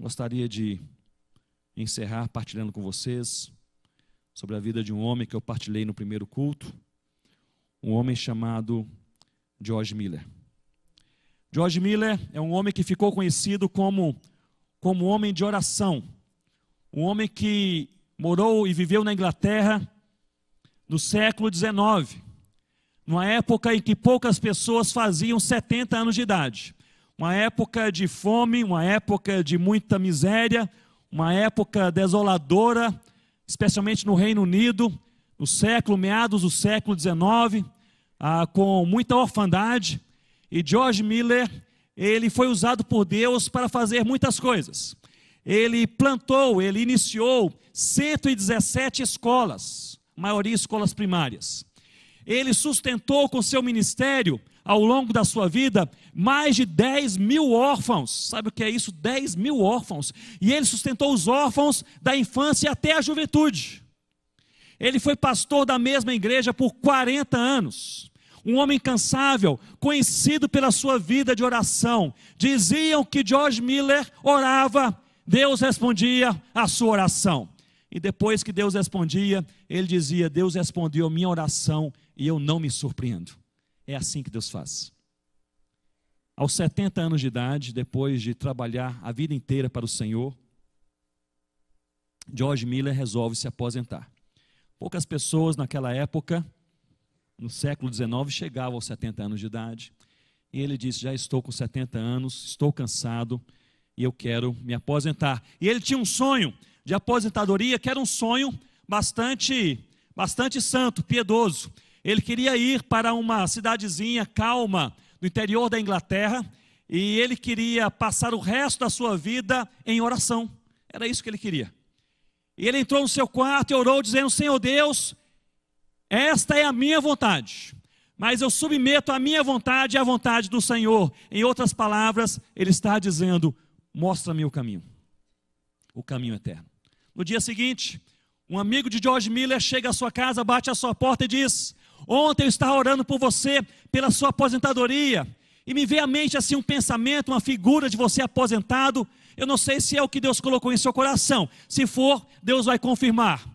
Gostaria de encerrar partilhando com vocês sobre a vida de um homem que eu partilhei no primeiro culto, um homem chamado George Miller. George Miller é um homem que ficou conhecido como como homem de oração, um homem que morou e viveu na Inglaterra no século XIX, numa época em que poucas pessoas faziam 70 anos de idade, uma época de fome, uma época de muita miséria, uma época desoladora, especialmente no Reino Unido, no século, meados do século XIX, ah, com muita orfandade. E George Miller, ele foi usado por Deus para fazer muitas coisas. Ele plantou, ele iniciou 117 escolas, maioria escolas primárias. Ele sustentou com seu ministério ao longo da sua vida, mais de 10 mil órfãos. Sabe o que é isso? 10 mil órfãos. E ele sustentou os órfãos da infância até a juventude. Ele foi pastor da mesma igreja por 40 anos. Um homem incansável, conhecido pela sua vida de oração. Diziam que George Miller orava, Deus respondia a sua oração. E depois que Deus respondia, ele dizia: Deus respondeu a minha oração e eu não me surpreendo. É assim que Deus faz. Aos 70 anos de idade, depois de trabalhar a vida inteira para o Senhor, George Miller resolve se aposentar. Poucas pessoas naquela época, no século XIX, chegavam aos 70 anos de idade. E ele disse: Já estou com 70 anos, estou cansado e eu quero me aposentar. E ele tinha um sonho de aposentadoria, que era um sonho bastante, bastante santo, piedoso. Ele queria ir para uma cidadezinha calma no interior da Inglaterra e ele queria passar o resto da sua vida em oração. Era isso que ele queria. E ele entrou no seu quarto e orou, dizendo: Senhor Deus, esta é a minha vontade, mas eu submeto a minha vontade à vontade do Senhor. Em outras palavras, ele está dizendo: Mostra-me o caminho, o caminho eterno. No dia seguinte, um amigo de George Miller chega à sua casa, bate à sua porta e diz: Ontem eu estava orando por você, pela sua aposentadoria, e me veio à mente assim um pensamento, uma figura de você aposentado. Eu não sei se é o que Deus colocou em seu coração. Se for, Deus vai confirmar.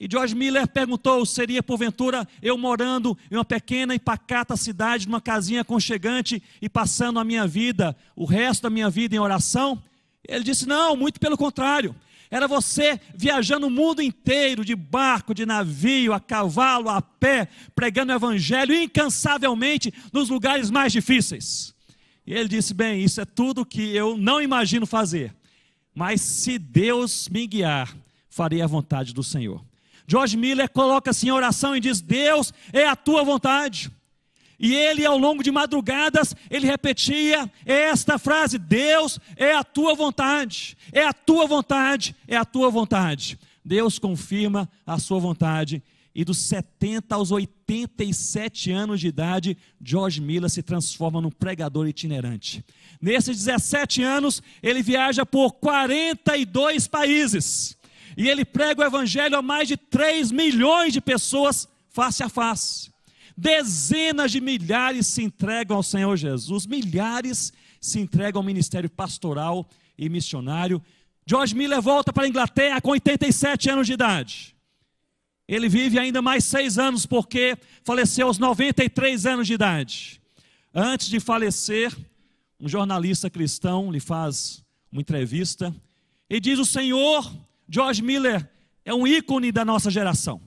E George Miller perguntou: seria porventura eu morando em uma pequena e pacata cidade, numa casinha aconchegante e passando a minha vida, o resto da minha vida em oração? Ele disse: não, muito pelo contrário. Era você viajando o mundo inteiro, de barco, de navio, a cavalo, a pé, pregando o evangelho incansavelmente nos lugares mais difíceis. E ele disse: Bem, isso é tudo que eu não imagino fazer, mas se Deus me guiar, farei a vontade do Senhor. George Miller coloca-se em oração e diz: Deus é a tua vontade. E ele, ao longo de madrugadas, ele repetia esta frase: Deus é a tua vontade, é a tua vontade, é a tua vontade. Deus confirma a sua vontade. E dos 70 aos 87 anos de idade, George Miller se transforma num pregador itinerante. Nesses 17 anos, ele viaja por 42 países. E ele prega o evangelho a mais de 3 milhões de pessoas face a face. Dezenas de milhares se entregam ao Senhor Jesus, milhares se entregam ao ministério pastoral e missionário. George Miller volta para a Inglaterra com 87 anos de idade. Ele vive ainda mais seis anos, porque faleceu aos 93 anos de idade. Antes de falecer, um jornalista cristão lhe faz uma entrevista e diz: O Senhor, George Miller, é um ícone da nossa geração.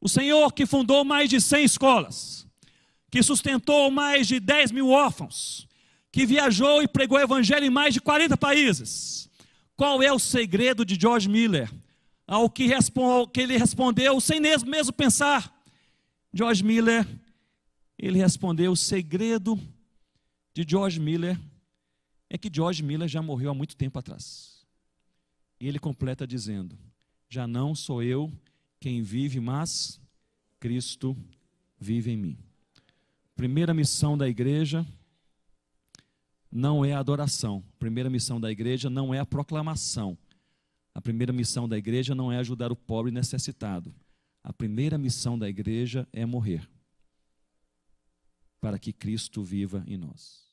O Senhor que fundou mais de 100 escolas, que sustentou mais de 10 mil órfãos, que viajou e pregou o evangelho em mais de 40 países. Qual é o segredo de George Miller? Ao que, ao que ele respondeu, sem mesmo, pensar. George Miller, ele respondeu: o segredo de George Miller é que George Miller já morreu há muito tempo atrás. E ele completa dizendo: Já não sou eu quem vive, mas Cristo vive em mim. Primeira missão da igreja não é a adoração. Primeira missão da igreja não é a proclamação. A primeira missão da igreja não é ajudar o pobre necessitado. A primeira missão da igreja é morrer para que Cristo viva em nós.